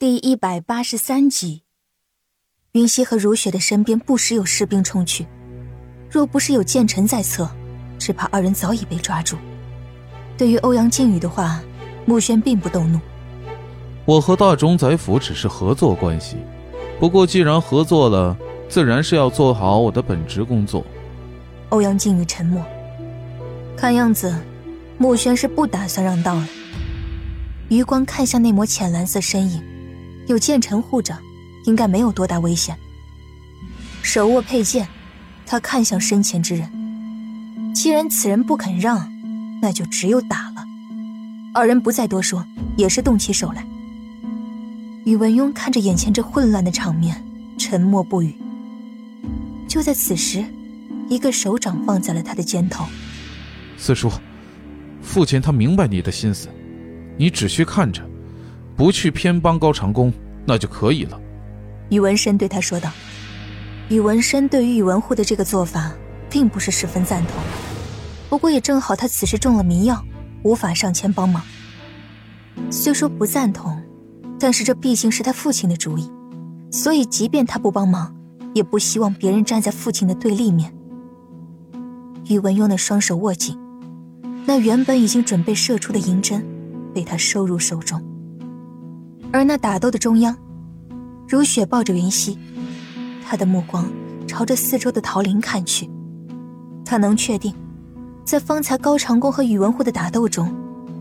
第一百八十三集，云溪和如雪的身边不时有士兵冲去，若不是有剑臣在侧，只怕二人早已被抓住。对于欧阳靖宇的话，穆轩并不动怒。我和大冢宰府只是合作关系，不过既然合作了，自然是要做好我的本职工作。欧阳靖宇沉默，看样子，穆轩是不打算让道了。余光看向那抹浅蓝色身影。有剑臣护着，应该没有多大危险。手握佩剑，他看向身前之人。既然此人不肯让，那就只有打了。二人不再多说，也是动起手来。宇文邕看着眼前这混乱的场面，沉默不语。就在此时，一个手掌放在了他的肩头。四叔，父亲他明白你的心思，你只需看着。不去偏帮高长恭，那就可以了。宇文深对他说道。宇文深对于宇文护的这个做法，并不是十分赞同。不过也正好他此时中了迷药，无法上前帮忙。虽说不赞同，但是这毕竟是他父亲的主意，所以即便他不帮忙，也不希望别人站在父亲的对立面。宇文邕的双手握紧，那原本已经准备射出的银针，被他收入手中。而那打斗的中央，如雪抱着云溪，他的目光朝着四周的桃林看去。他能确定，在方才高长恭和宇文护的打斗中，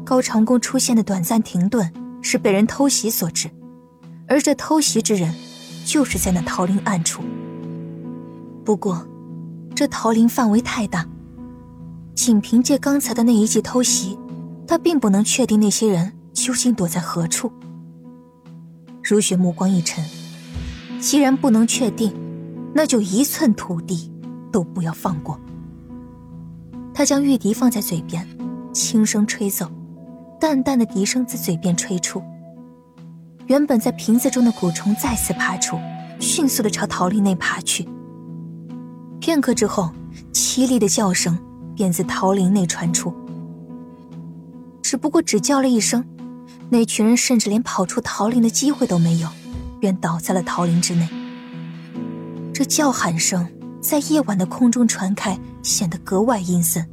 高长恭出现的短暂停顿是被人偷袭所致，而这偷袭之人，就是在那桃林暗处。不过，这桃林范围太大，仅凭借刚才的那一记偷袭，他并不能确定那些人究竟躲在何处。如雪目光一沉，既然不能确定，那就一寸土地都不要放过。他将玉笛放在嘴边，轻声吹奏，淡淡的笛声自嘴边吹出。原本在瓶子中的蛊虫再次爬出，迅速的朝桃林内爬去。片刻之后，凄厉的叫声便自桃林内传出。只不过只叫了一声。那群人甚至连跑出桃林的机会都没有，便倒在了桃林之内。这叫喊声在夜晚的空中传开，显得格外阴森。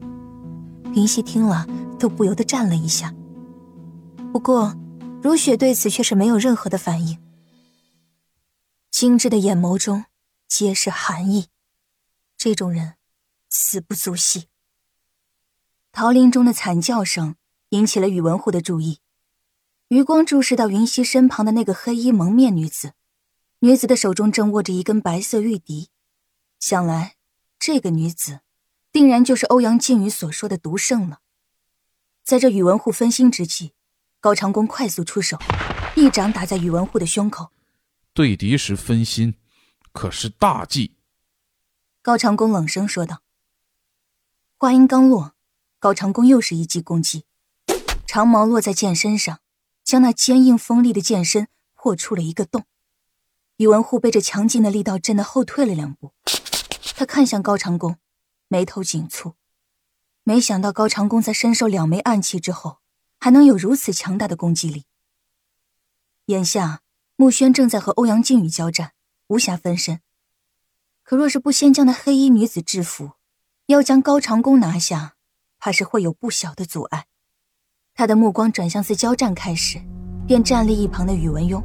云溪听了都不由得站了一下。不过，如雪对此却是没有任何的反应，精致的眼眸中皆是寒意。这种人，死不足惜。桃林中的惨叫声引起了宇文护的注意。余光注视到云溪身旁的那个黑衣蒙面女子，女子的手中正握着一根白色玉笛，想来这个女子定然就是欧阳靖宇所说的毒圣了。在这宇文护分心之际，高长恭快速出手，一掌打在宇文护的胸口。对敌时分心，可是大忌。高长恭冷声说道。话音刚落，高长恭又是一记攻击，长矛落在剑身上。将那坚硬锋利的剑身破出了一个洞，宇文护被这强劲的力道震得后退了两步。他看向高长恭，眉头紧蹙，没想到高长恭在身受两枚暗器之后，还能有如此强大的攻击力。眼下穆轩正在和欧阳靖宇交战，无暇分身。可若是不先将那黑衣女子制服，要将高长恭拿下，怕是会有不小的阻碍。他的目光转向自交战开始，便站立一旁的宇文邕，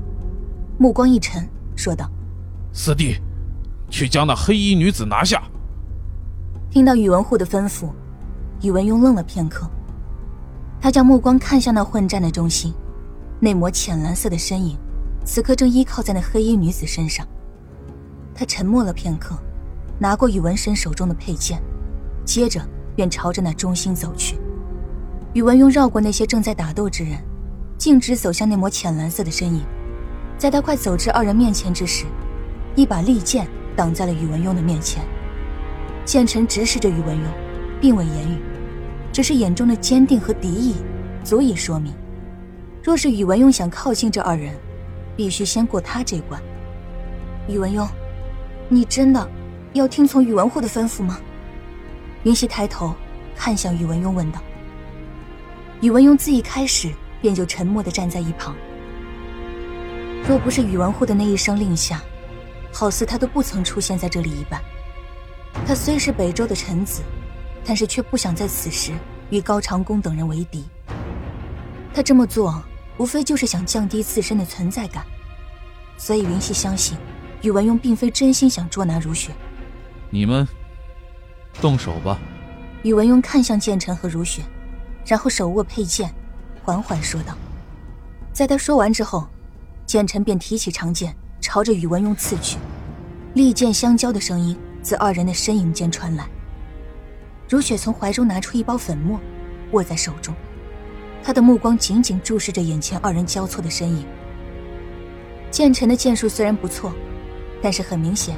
目光一沉，说道：“四弟，去将那黑衣女子拿下。”听到宇文护的吩咐，宇文邕愣了片刻，他将目光看向那混战的中心，那抹浅蓝色的身影，此刻正依靠在那黑衣女子身上。他沉默了片刻，拿过宇文深手中的佩剑，接着便朝着那中心走去。宇文邕绕过那些正在打斗之人，径直走向那抹浅蓝色的身影。在他快走至二人面前之时，一把利剑挡在了宇文邕的面前。剑臣直视着宇文邕，并未言语，只是眼中的坚定和敌意，足以说明，若是宇文邕想靠近这二人，必须先过他这关。宇文邕，你真的要听从宇文护的吩咐吗？云溪抬头看向宇文邕，问道。宇文邕自一开始便就沉默的站在一旁。若不是宇文护的那一声令下，好似他都不曾出现在这里一般。他虽是北周的臣子，但是却不想在此时与高长恭等人为敌。他这么做，无非就是想降低自身的存在感。所以云溪相信，宇文邕并非真心想捉拿如雪。你们动手吧。宇文邕看向剑尘和如雪，然后手握佩剑，缓缓说道。在他说完之后，剑尘便提起长剑，朝着宇文邕刺去。利剑相交的声音自二人的身影间传来。如雪从怀中拿出一包粉末，握在手中，她的目光紧紧注视着眼前二人交错的身影。剑尘的剑术虽然不错，但是很明显，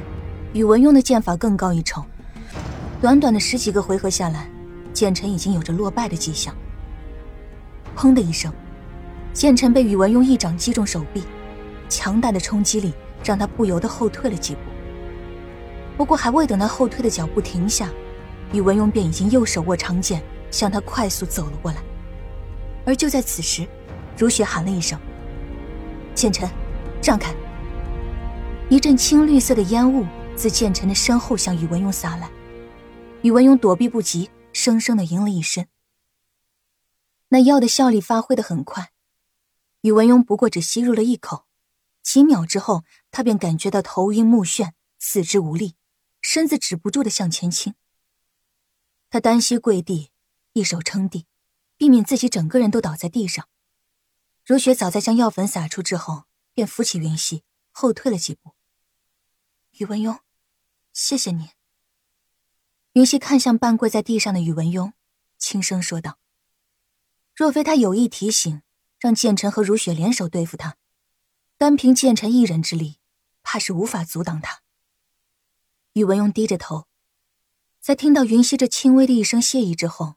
宇文邕的剑法更高一筹。短短的十几个回合下来，剑尘已经有着落败的迹象。砰的一声，剑尘被宇文邕一掌击中手臂，强大的冲击力让他不由得后退了几步。不过还未等他后退的脚步停下，宇文邕便已经右手握长剑向他快速走了过来。而就在此时，如雪喊了一声：“剑尘！”让开！一阵青绿色的烟雾自剑尘的身后向宇文邕洒来，宇文邕躲避不及，生生的赢了一身。那药的效力发挥的很快，宇文邕不过只吸入了一口，几秒之后，他便感觉到头晕目眩，四肢无力，身子止不住的向前倾。他单膝跪地，一手撑地，避免自己整个人都倒在地上。如雪早在将药粉洒出之后。便扶起云溪，后退了几步。宇文邕，谢谢你。云溪看向半跪在地上的宇文邕，轻声说道：“若非他有意提醒，让剑尘和如雪联手对付他，单凭剑尘一人之力，怕是无法阻挡他。”宇文邕低着头，在听到云溪这轻微的一声谢意之后，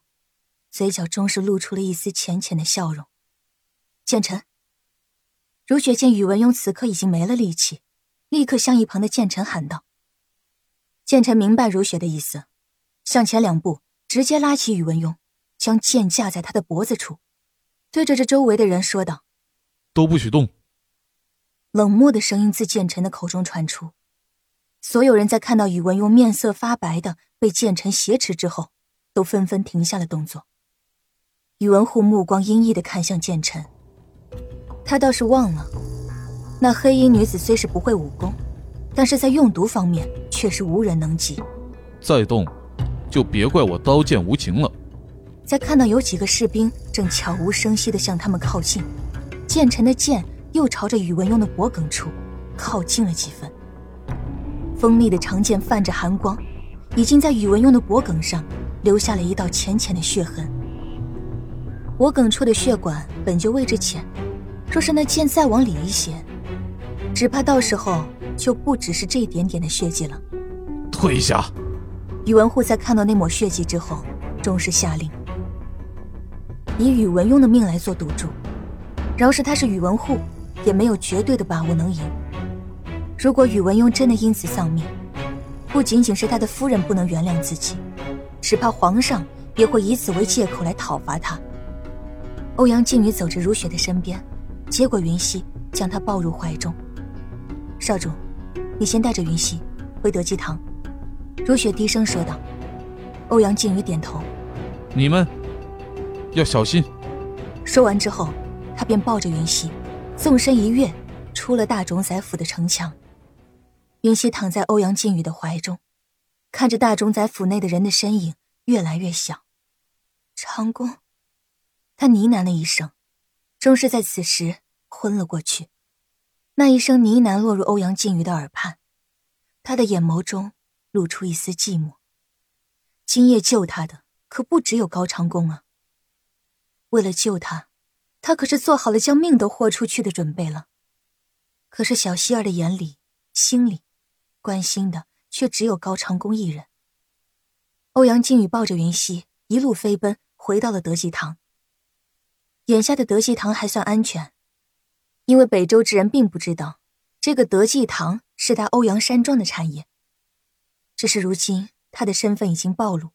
嘴角终是露出了一丝浅浅的笑容。剑尘。如雪见宇文邕此刻已经没了力气，立刻向一旁的剑尘喊道：“剑尘，明白如雪的意思，向前两步，直接拉起宇文邕，将剑架在他的脖子处，对着这周围的人说道：‘都不许动。’冷漠的声音自剑尘的口中传出，所有人在看到宇文邕面色发白的被剑尘挟持之后，都纷纷停下了动作。宇文护目光阴翳的看向剑尘。他倒是忘了，那黑衣女子虽是不会武功，但是在用毒方面却是无人能及。再动，就别怪我刀剑无情了。在看到有几个士兵正悄无声息地向他们靠近，剑臣的剑又朝着宇文邕的脖颈处靠近了几分。锋利的长剑泛着寒光，已经在宇文邕的脖颈上留下了一道浅浅的血痕。脖颈处的血管本就位置浅。若是那剑再往里一些，只怕到时候就不只是这一点点的血迹了。退下！宇文护在看到那抹血迹之后，终是下令，以宇文邕的命来做赌注。饶是他是宇文护，也没有绝对的把握能赢。如果宇文邕真的因此丧命，不仅仅是他的夫人不能原谅自己，只怕皇上也会以此为借口来讨伐他。欧阳靖宇走至如雪的身边。接过云溪，将她抱入怀中。少主，你先带着云溪回德基堂。如雪低声说道。欧阳靖宇点头。你们要小心。说完之后，他便抱着云溪，纵身一跃，出了大冢宰府的城墙。云溪躺在欧阳靖宇的怀中，看着大冢宰府内的人的身影越来越小。长公，他呢喃了一声。终是在此时昏了过去，那一声呢喃落入欧阳靖宇的耳畔，他的眼眸中露出一丝寂寞。今夜救他的可不只有高长恭啊！为了救他，他可是做好了将命都豁出去的准备了。可是小希儿的眼里、心里，关心的却只有高长恭一人。欧阳靖宇抱着云溪一路飞奔，回到了德济堂。眼下的德济堂还算安全，因为北周之人并不知道这个德济堂是他欧阳山庄的产业。只是如今他的身份已经暴露，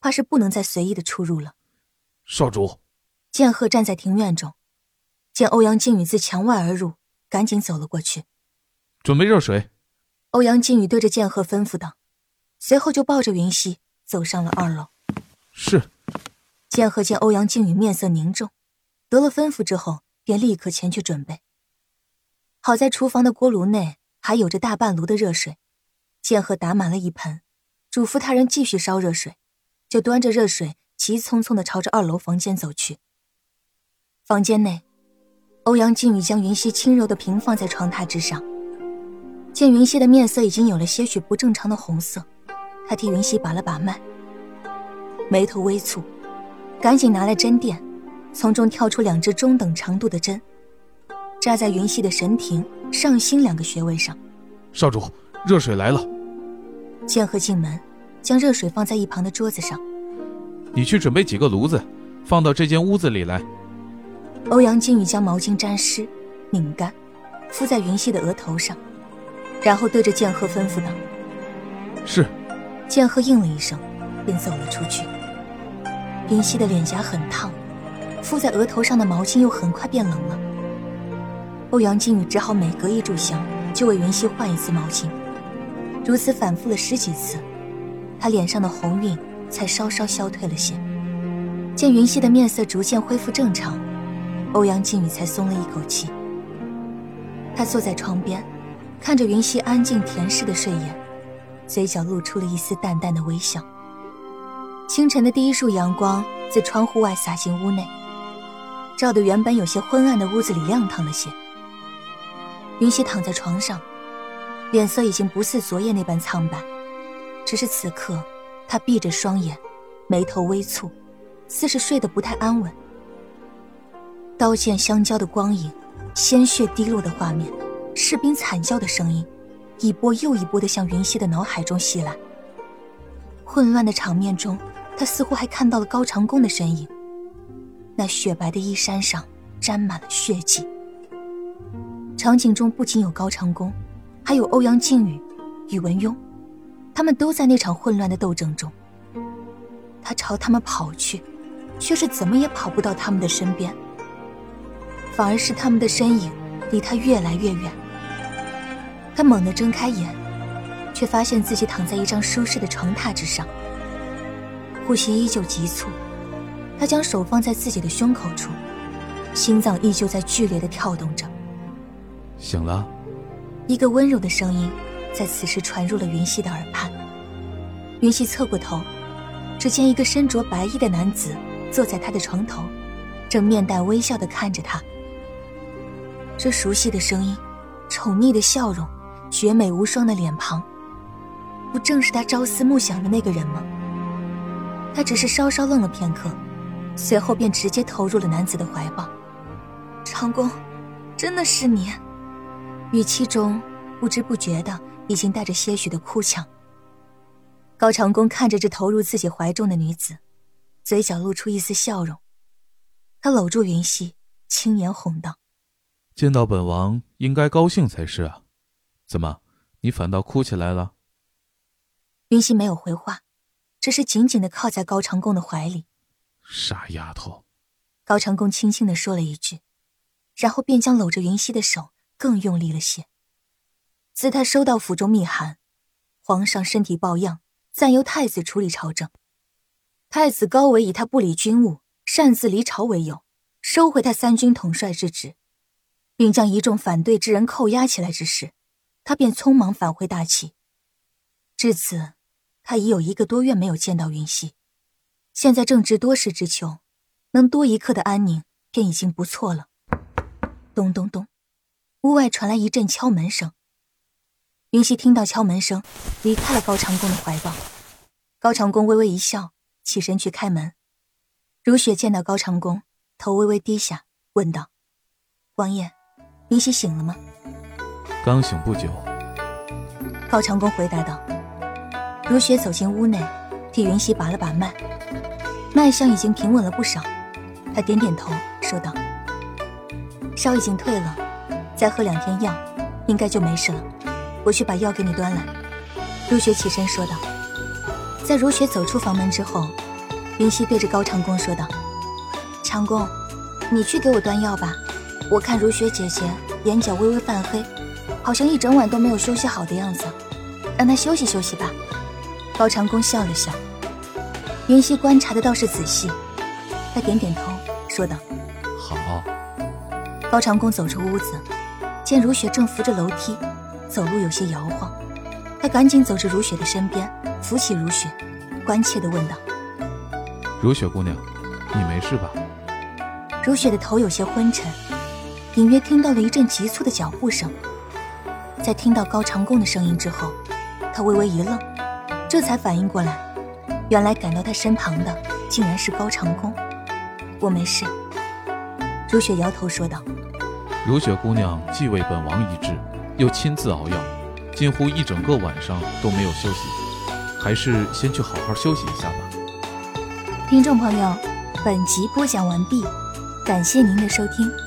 怕是不能再随意的出入了。少主，剑鹤站在庭院中，见欧阳靖宇自墙外而入，赶紧走了过去，准备热水。欧阳靖宇对着剑鹤吩咐道，随后就抱着云溪走上了二楼。是。剑鹤见欧阳靖宇面色凝重，得了吩咐之后，便立刻前去准备。好在厨房的锅炉内还有着大半炉的热水，剑鹤打满了一盆，嘱咐他人继续烧热水，就端着热水急匆匆的朝着二楼房间走去。房间内，欧阳靖宇将云溪轻柔的平放在床榻之上，见云溪的面色已经有了些许不正常的红色，他替云溪把了把脉，眉头微蹙，赶紧拿来针垫，从中挑出两支中等长度的针。扎在云溪的神庭、上心两个穴位上。少主，热水来了。剑鹤进门，将热水放在一旁的桌子上。你去准备几个炉子，放到这间屋子里来。欧阳靖宇将毛巾沾湿、拧干，敷在云溪的额头上，然后对着剑鹤吩咐道：“是。”剑鹤应了一声，便走了出去。云溪的脸颊很烫，敷在额头上的毛巾又很快变冷了。欧阳靖宇只好每隔一炷香就为云溪换一次毛巾，如此反复了十几次，他脸上的红晕才稍稍消退了些。见云溪的面色逐渐恢复正常，欧阳靖宇才松了一口气。他坐在窗边，看着云溪安静恬适的睡眼，嘴角露出了一丝淡淡的微笑。清晨的第一束阳光自窗户外洒进屋内，照得原本有些昏暗的屋子里亮堂了些。云溪躺在床上，脸色已经不似昨夜那般苍白，只是此刻，他闭着双眼，眉头微蹙，似是睡得不太安稳。刀剑相交的光影，鲜血滴落的画面，士兵惨叫的声音，一波又一波的向云溪的脑海中袭来。混乱的场面中，他似乎还看到了高长恭的身影，那雪白的衣衫上沾满了血迹。场景中不仅有高长恭，还有欧阳靖宇、宇文邕，他们都在那场混乱的斗争中。他朝他们跑去，却是怎么也跑不到他们的身边，反而是他们的身影离他越来越远。他猛地睁开眼，却发现自己躺在一张舒适的床榻之上，呼吸依旧急促。他将手放在自己的胸口处，心脏依旧在剧烈的跳动着。醒了，一个温柔的声音在此时传入了云溪的耳畔。云溪侧过头，只见一个身着白衣的男子坐在他的床头，正面带微笑的看着他。这熟悉的声音，宠溺的笑容，绝美无双的脸庞，不正是他朝思暮想的那个人吗？他只是稍稍愣了片刻，随后便直接投入了男子的怀抱。长公，真的是你。语气中不知不觉的已经带着些许的哭腔。高长恭看着这投入自己怀中的女子，嘴角露出一丝笑容。他搂住云溪，轻言哄道：“见到本王应该高兴才是啊，怎么你反倒哭起来了？”云溪没有回话，只是紧紧的靠在高长恭的怀里。傻丫头，高长恭轻轻的说了一句，然后便将搂着云溪的手。更用力了些。自他收到府中密函，皇上身体抱恙，暂由太子处理朝政。太子高维以他不理军务、擅自离朝为由，收回他三军统帅之职，并将一众反对之人扣押起来之时，他便匆忙返回大齐。至此，他已有一个多月没有见到云溪，现在正值多事之秋，能多一刻的安宁便已经不错了。咚咚咚。屋外传来一阵敲门声。云溪听到敲门声，离开了高长恭的怀抱。高长恭微微一笑，起身去开门。如雪见到高长恭，头微微低下，问道：“王爷，云溪醒了吗？”“刚醒不久。”高长恭回答道。如雪走进屋内，替云溪把了把脉，脉象已经平稳了不少。他点点头，说道：“烧已经退了。”再喝两天药，应该就没事了。我去把药给你端来。”如雪起身说道。在如雪走出房门之后，云溪对着高长恭说道：“长恭，你去给我端药吧。我看如雪姐姐眼角微微泛黑，好像一整晚都没有休息好的样子。让她休息休息吧。高长恭笑了笑，云溪观察的倒是仔细，他点点头，说道：“好。”高长恭走出屋子，见如雪正扶着楼梯，走路有些摇晃，他赶紧走至如雪的身边，扶起如雪，关切地问道：“如雪姑娘，你没事吧？”如雪的头有些昏沉，隐约听到了一阵急促的脚步声。在听到高长恭的声音之后，他微微一愣，这才反应过来，原来赶到他身旁的竟然是高长恭。我没事。如雪摇头说道：“如雪姑娘既为本王医治，又亲自熬药，近乎一整个晚上都没有休息，还是先去好好休息一下吧。”听众朋友，本集播讲完毕。感谢您的收听。